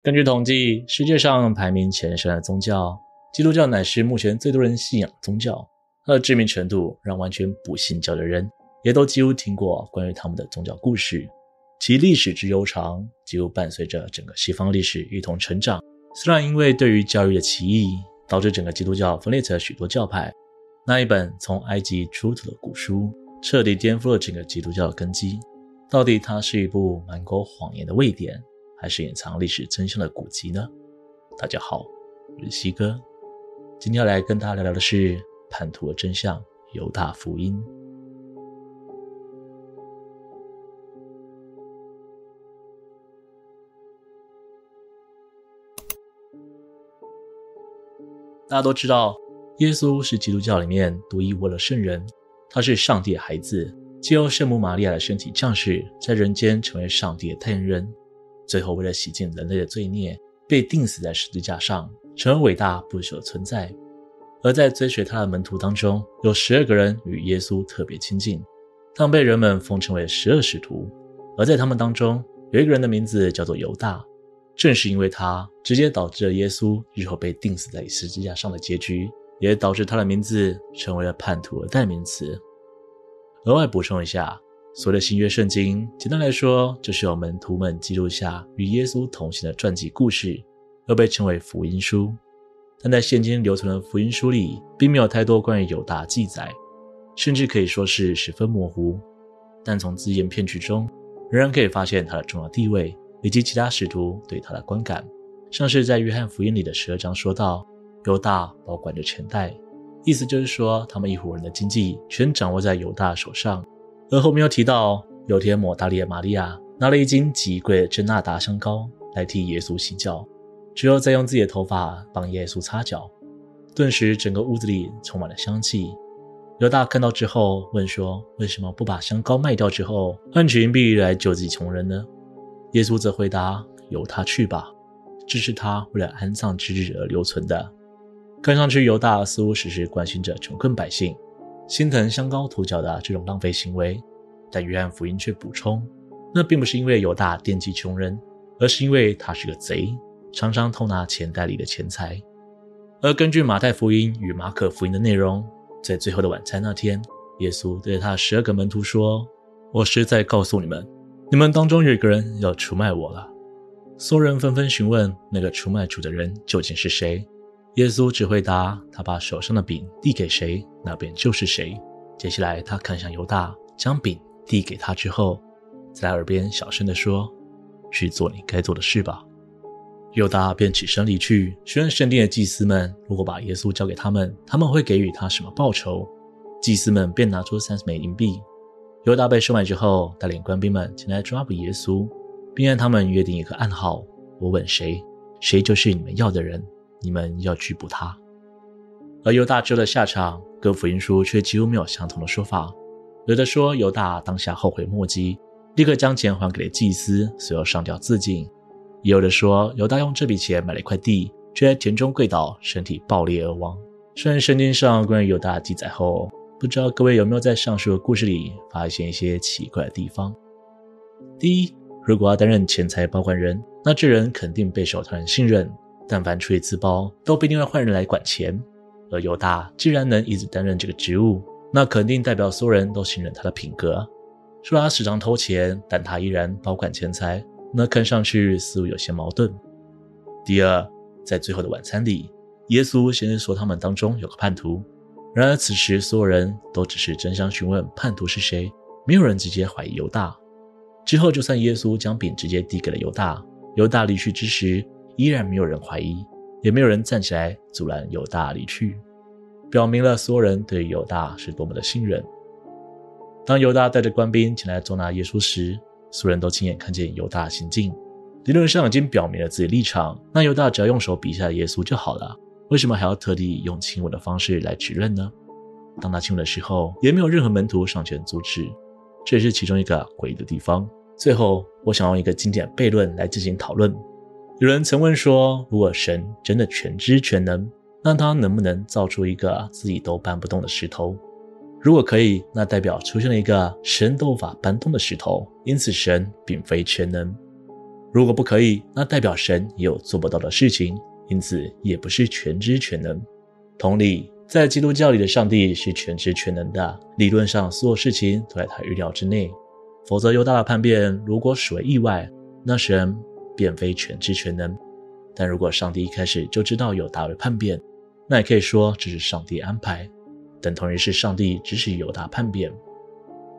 根据统计，世界上排名前十的宗教，基督教乃是目前最多人信仰的宗教。它的知名程度，让完全不信教的人也都几乎听过关于他们的宗教故事。其历史之悠长，几乎伴随着整个西方历史一同成长。虽然因为对于教义的歧义，导致整个基督教分裂成许多教派，那一本从埃及出土的古书，彻底颠覆了整个基督教的根基。到底它是一部满口谎言的伪典，还是隐藏历史真相的古籍呢？大家好，我是西哥，今天要来跟大家聊聊的是叛徒的真相——犹大福音。大家都知道，耶稣是基督教里面独一无二的圣人，他是上帝的孩子，借由圣母玛利亚的身体降世，在人间成为上帝的代言人，最后为了洗净人类的罪孽，被钉死在十字架上，成为伟大不朽的存在。而在追随他的门徒当中，有十二个人与耶稣特别亲近，他们被人们奉称为十二使徒。而在他们当中，有一个人的名字叫做犹大。正是因为他，直接导致了耶稣日后被钉死在十字架上的结局，也导致他的名字成为了叛徒的代名词。额外补充一下，所谓的新约圣经，简单来说，就是由门徒们记录下与耶稣同行的传记故事，而被称为福音书。但在现今留存的福音书里，并没有太多关于犹大记载，甚至可以说是十分模糊。但从只言片区中，仍然可以发现他的重要地位。以及其他使徒对他的观感，像是在约翰福音里的十二章说到，犹大保管着钱袋，意思就是说他们一伙人的经济全掌握在犹大手上。而后面又提到，有天抹大利的玛利亚拿了一斤极贵的真哪哒香膏来替耶稣洗脚，之后再用自己的头发帮耶稣擦脚，顿时整个屋子里充满了香气。犹大看到之后问说：“为什么不把香膏卖掉之后换取银币来救济穷人呢？”耶稣则回答：“由他去吧，这是他为了安葬之日而留存的。”看上去犹大似乎时时关心着穷困百姓，心疼香膏涂脚的这种浪费行为。但约翰福音却补充，那并不是因为犹大惦记穷人，而是因为他是个贼，常常偷拿钱袋里的钱财。而根据马太福音与马可福音的内容，在最后的晚餐那天，耶稣对他十二个门徒说：“我实在告诉你们。”你们当中有一个人要出卖我了，所有人纷纷询问那个出卖主的人究竟是谁。耶稣只回答：他把手上的饼递给谁，那便就是谁。接下来他看向犹大，将饼递给他之后，在耳边小声地说：“去做你该做的事吧。”犹大便起身离去，询问圣殿的祭司们，如果把耶稣交给他们，他们会给予他什么报酬？祭司们便拿出三十枚银币。犹大被收买之后，带领官兵们前来抓捕耶稣，并让他们约定一个暗号：“我吻谁，谁就是你们要的人。你们要拘捕他。”而犹大之后的下场，各福音书却几乎没有相同的说法。有的说犹大当下后悔莫及，立刻将钱还给了祭司，随后上吊自尽；也有的说犹大用这笔钱买了一块地，却在田中跪倒，身体爆裂而亡。虽然圣经上关于犹大记载后，不知道各位有没有在上述的故事里发现一些奇怪的地方？第一，如果要担任钱财保管人，那这人肯定备受他人信任，但凡出一次包，都不一定会换人来管钱。而犹大既然能一直担任这个职务，那肯定代表所有人都信任他的品格。说他时常偷钱，但他依然保管钱财，那看上去似乎有些矛盾。第二，在最后的晚餐里，耶稣先是说他们当中有个叛徒。然而，此时所有人都只是争相询问叛徒是谁，没有人直接怀疑犹大。之后，就算耶稣将饼直接递给了犹大，犹大离去之时，依然没有人怀疑，也没有人站起来阻拦犹大离去，表明了所有人对犹大是多么的信任。当犹大带着官兵前来捉拿耶稣时，所有人都亲眼看见犹大行径，理论上已经表明了自己立场，那犹大只要用手比下耶稣就好了。为什么还要特地用亲吻的方式来指认呢？当他亲吻的时候，也没有任何门徒上前阻止，这也是其中一个诡异的地方。最后，我想用一个经典悖论来进行讨论。有人曾问说，如果神真的全知全能，那他能不能造出一个自己都搬不动的石头？如果可以，那代表出现了一个神都无法搬动的石头，因此神并非全能。如果不可以，那代表神也有做不到的事情，因此也不是全知全能。同理，在基督教里的上帝是全知全能的，理论上所有事情都在他预料之内。否则，犹大的叛变如果属为意外，那神便非全知全能。但如果上帝一开始就知道犹大会叛变，那也可以说这是上帝安排，等同于是上帝指使犹大叛变。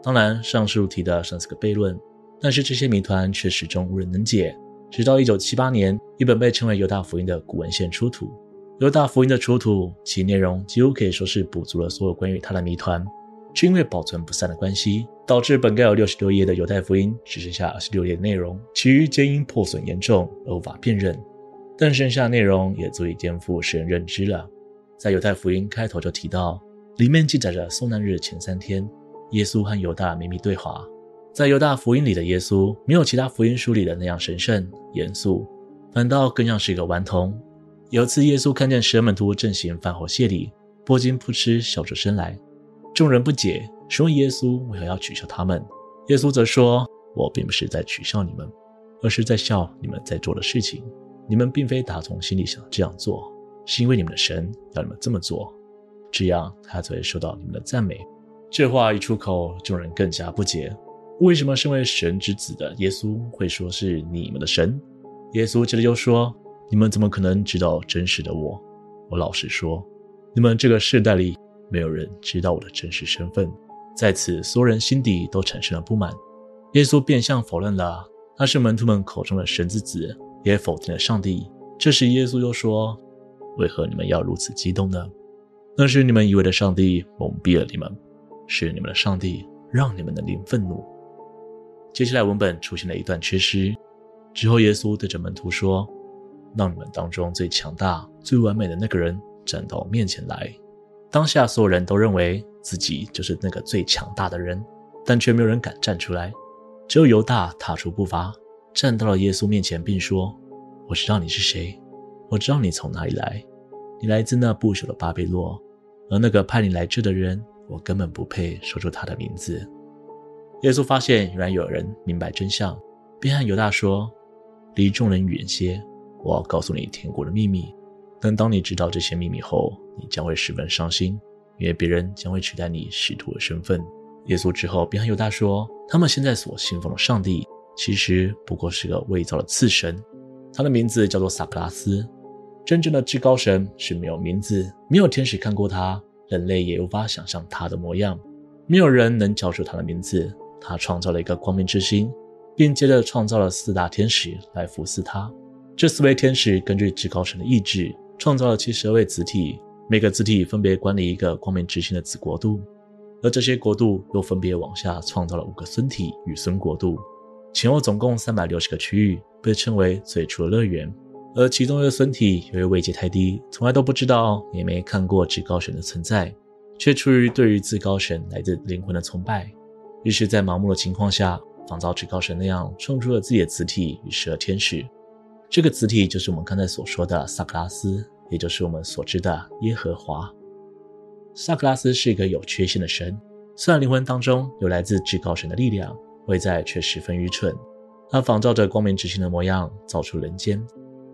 当然，上述提的尚是个悖论，但是这些谜团却始终无人能解。直到1978年，一本被称为《犹大福音》的古文献出土。犹大福音的出土，其内容几乎可以说是补足了所有关于他的谜团，却因为保存不善的关系，导致本该有六十六页的犹太福音只剩下二十六页的内容，其余皆因破损严重而无法辨认。但剩下内容也足以颠覆世人认知了。在犹太福音开头就提到，里面记载着受难日前三天。耶稣和犹大秘密对话，在犹大福音里的耶稣没有其他福音书里的那样神圣严肃，反倒更像是一个顽童。有次耶稣看见舍门徒正行饭后谢礼，不禁扑哧笑出声来。众人不解，询问耶稣为何要取笑他们。耶稣则说：“我并不是在取笑你们，而是在笑你们在做的事情。你们并非打从心里想这样做，是因为你们的神要你们这么做，这样他才会受到你们的赞美。”这话一出口，众人更加不解：为什么身为神之子的耶稣会说是你们的神？耶稣接着又说：“你们怎么可能知道真实的我？我老实说，你们这个世代里没有人知道我的真实身份。”在此，所有人心底都产生了不满。耶稣变相否认了他是门徒们口中的神之子，也否定了上帝。这时，耶稣又说：“为何你们要如此激动呢？那是你们以为的上帝蒙蔽了你们。”是你们的上帝让你们的灵愤怒。接下来文本出现了一段缺失，之后耶稣对着门徒说：“让你们当中最强大、最完美的那个人站到面前来。”当下所有人都认为自己就是那个最强大的人，但却没有人敢站出来。只有犹大踏出步伐，站到了耶稣面前，并说：“我知道你是谁，我知道你从哪里来，你来自那不朽的巴比洛，而那个派你来这的人。”我根本不配说出他的名字。耶稣发现原来有人明白真相，便和犹大说：“离众人远些，我要告诉你天国的秘密。但当你知道这些秘密后，你将会十分伤心，因为别人将会取代你使徒的身份。”耶稣之后便和犹大说：“他们现在所信奉的上帝，其实不过是个伪造的次神，他的名字叫做撒克拉斯。真正的至高神是没有名字，没有天使看过他。”人类也无法想象他的模样，没有人能叫出他的名字。他创造了一个光明之星，并接着创造了四大天使来服侍他。这四位天使根据至高神的意志，创造了七十二位子体，每个子体分别管理一个光明之星的子国度，而这些国度又分别往下创造了五个孙体与孙国度，前后总共三百六十个区域，被称为最初的乐园。而其中一个孙体由于位阶太低，从来都不知道也没看过至高神的存在，却出于对于至高神来自灵魂的崇拜，于是，在盲目的情况下，仿照至高神那样创出了自己的子体与十二天使。这个子体就是我们刚才所说的萨克拉斯，也就是我们所知的耶和华。萨克拉斯是一个有缺陷的神，虽然灵魂当中有来自至高神的力量，外在却十分愚蠢。他仿照着光明之星的模样造出人间。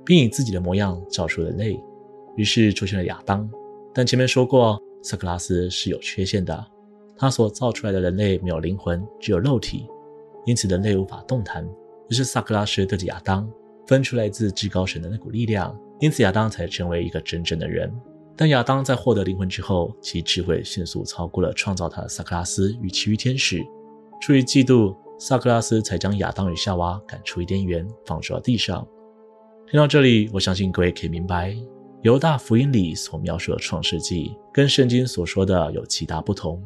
并以自己的模样造出人类，于是出现了亚当。但前面说过，萨克拉斯是有缺陷的，他所造出来的人类没有灵魂，只有肉体，因此人类无法动弹。于是萨克拉斯对着亚当分出来自至高神的那股力量，因此亚当才成为一个真正的人。但亚当在获得灵魂之后，其智慧迅速超过了创造他的萨克拉斯与其余天使。出于嫉妒，萨克拉斯才将亚当与夏娃赶出伊甸园，放逐到地上。听到这里，我相信各位可以明白，犹大福音里所描述的创世纪跟圣经所说的有极大不同。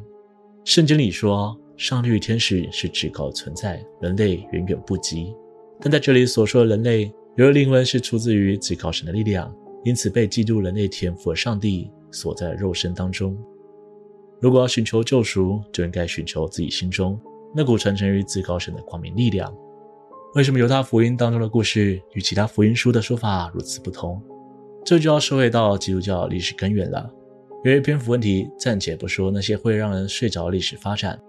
圣经里说，上帝与天使是至高的存在，人类远远不及。但在这里所说的人类，由于灵魂是出自于至高神的力量，因此被嫉妒人类天赋的上帝锁在肉身当中。如果要寻求救赎，就应该寻求自己心中那股传承于至高神的光明力量。为什么犹大福音当中的故事与其他福音书的说法如此不同？这就要说回到基督教历史根源了。由于篇幅问题，暂且不说那些会让人睡着的历史发展。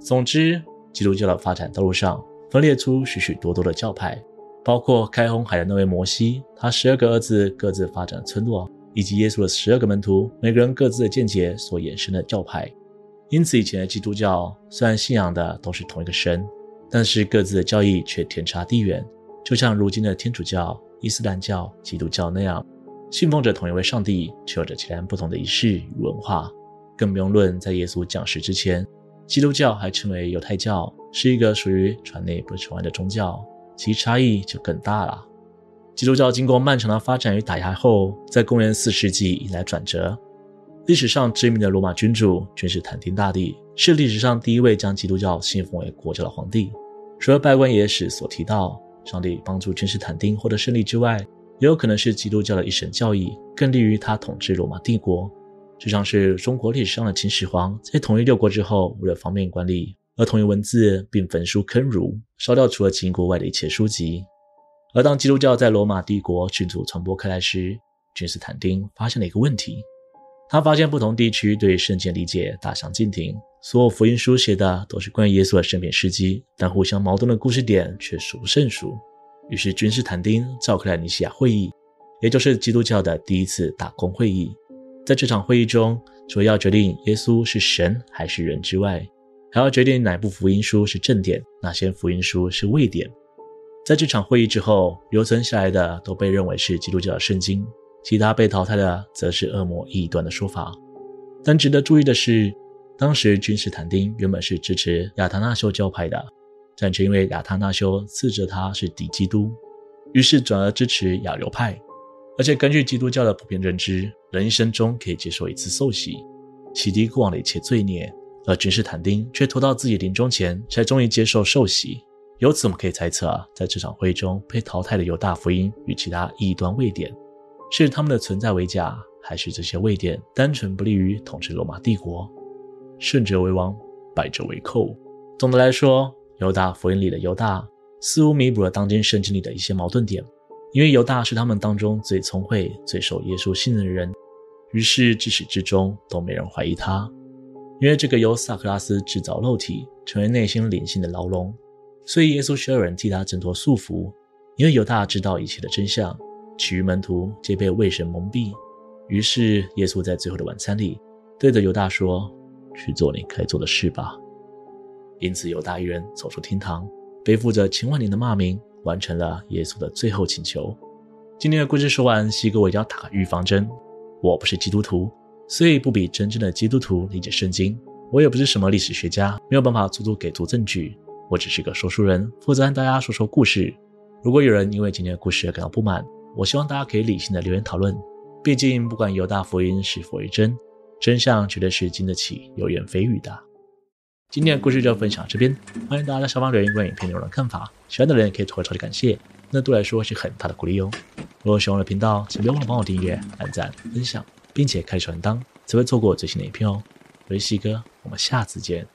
总之，基督教的发展道路上分裂出许许多多的教派，包括开红海的那位摩西，他十二个儿子各自发展村落，以及耶稣的十二个门徒，每个人各自的见解所衍生的教派。因此，以前的基督教虽然信仰的都是同一个神，但是各自的教义却天差地远，就像如今的天主教、伊斯兰教、基督教那样，信奉着同一位上帝，却有着截然不同的仪式与文化。更不用论在耶稣降世之前，基督教还称为犹太教，是一个属于传内不传外的宗教，其差异就更大了。基督教经过漫长的发展与打压后，在公元四世纪迎来转折。历史上知名的罗马君主君士坦丁大帝是历史上第一位将基督教信奉为国教的皇帝。除了拜官野史所提到上帝帮助君士坦丁获得胜利之外，也有可能是基督教的一神教义更利于他统治罗马帝国。就像是中国历史上的秦始皇在统一六国之后，为了方便管理而统一文字，并焚书坑儒，烧掉除了秦国外的一切书籍。而当基督教在罗马帝国迅速传播开来时，君士坦丁发现了一个问题。他发现不同地区对圣经理解大相径庭，所有福音书写的都是关于耶稣的生平事迹，但互相矛盾的故事点却数不胜数。于是君士坦丁召开了尼西亚会议，也就是基督教的第一次大公会议。在这场会议中，除了要决定耶稣是神还是人之外，还要决定哪部福音书是正典，哪些福音书是伪典。在这场会议之后，留存下来的都被认为是基督教的圣经。其他被淘汰的，则是恶魔异端的说法。但值得注意的是，当时君士坦丁原本是支持亚他那修教派的，但却因为亚他那修斥责他是敌基督，于是转而支持亚流派。而且根据基督教的普遍认知，人一生中可以接受一次受洗，洗涤过往的一切罪孽。而君士坦丁却拖到自己临终前才终于接受受洗。由此我们可以猜测啊，在这场会议中被淘汰的犹大福音与其他异端位点。是他们的存在为假，还是这些位点单纯不利于统治罗马帝国？胜者为王，败者为寇。总的来说，犹大福音里的犹大似乎弥补了当今圣经里的一些矛盾点，因为犹大是他们当中最聪慧、最受耶稣信任的人，于是至始至终都没人怀疑他。因为这个由萨克拉斯制造肉体，成为内心灵性的牢笼，所以耶稣需要人替他挣脱束缚，因为犹大知道一切的真相。其余门徒皆被伪神蒙蔽，于是耶稣在最后的晚餐里对着犹大说：“去做你该做的事吧。”因此，犹大一人走出厅堂，背负着千万年的骂名，完成了耶稣的最后请求。今天的故事说完，西哥我一定要打预防针：我不是基督徒，所以不比真正的基督徒理解圣经。我也不是什么历史学家，没有办法足足给足证据。我只是个说书人，负责和大家说说故事。如果有人因为今天的故事而感到不满，我希望大家可以理性的留言讨论，毕竟不管犹大福音是否为真，真相绝对是经得起流言蜚语的。今天的故事就分享这边，欢迎大家在下方留言关于影片内容的看法，喜欢的人也可以投个超级感谢，那对我来说是很大的鼓励哦。如果喜欢我的频道，请别忘了帮我订阅、按赞、分享，并且开小铃铛，才会错过最新的影片哦。我是西哥，我们下次见。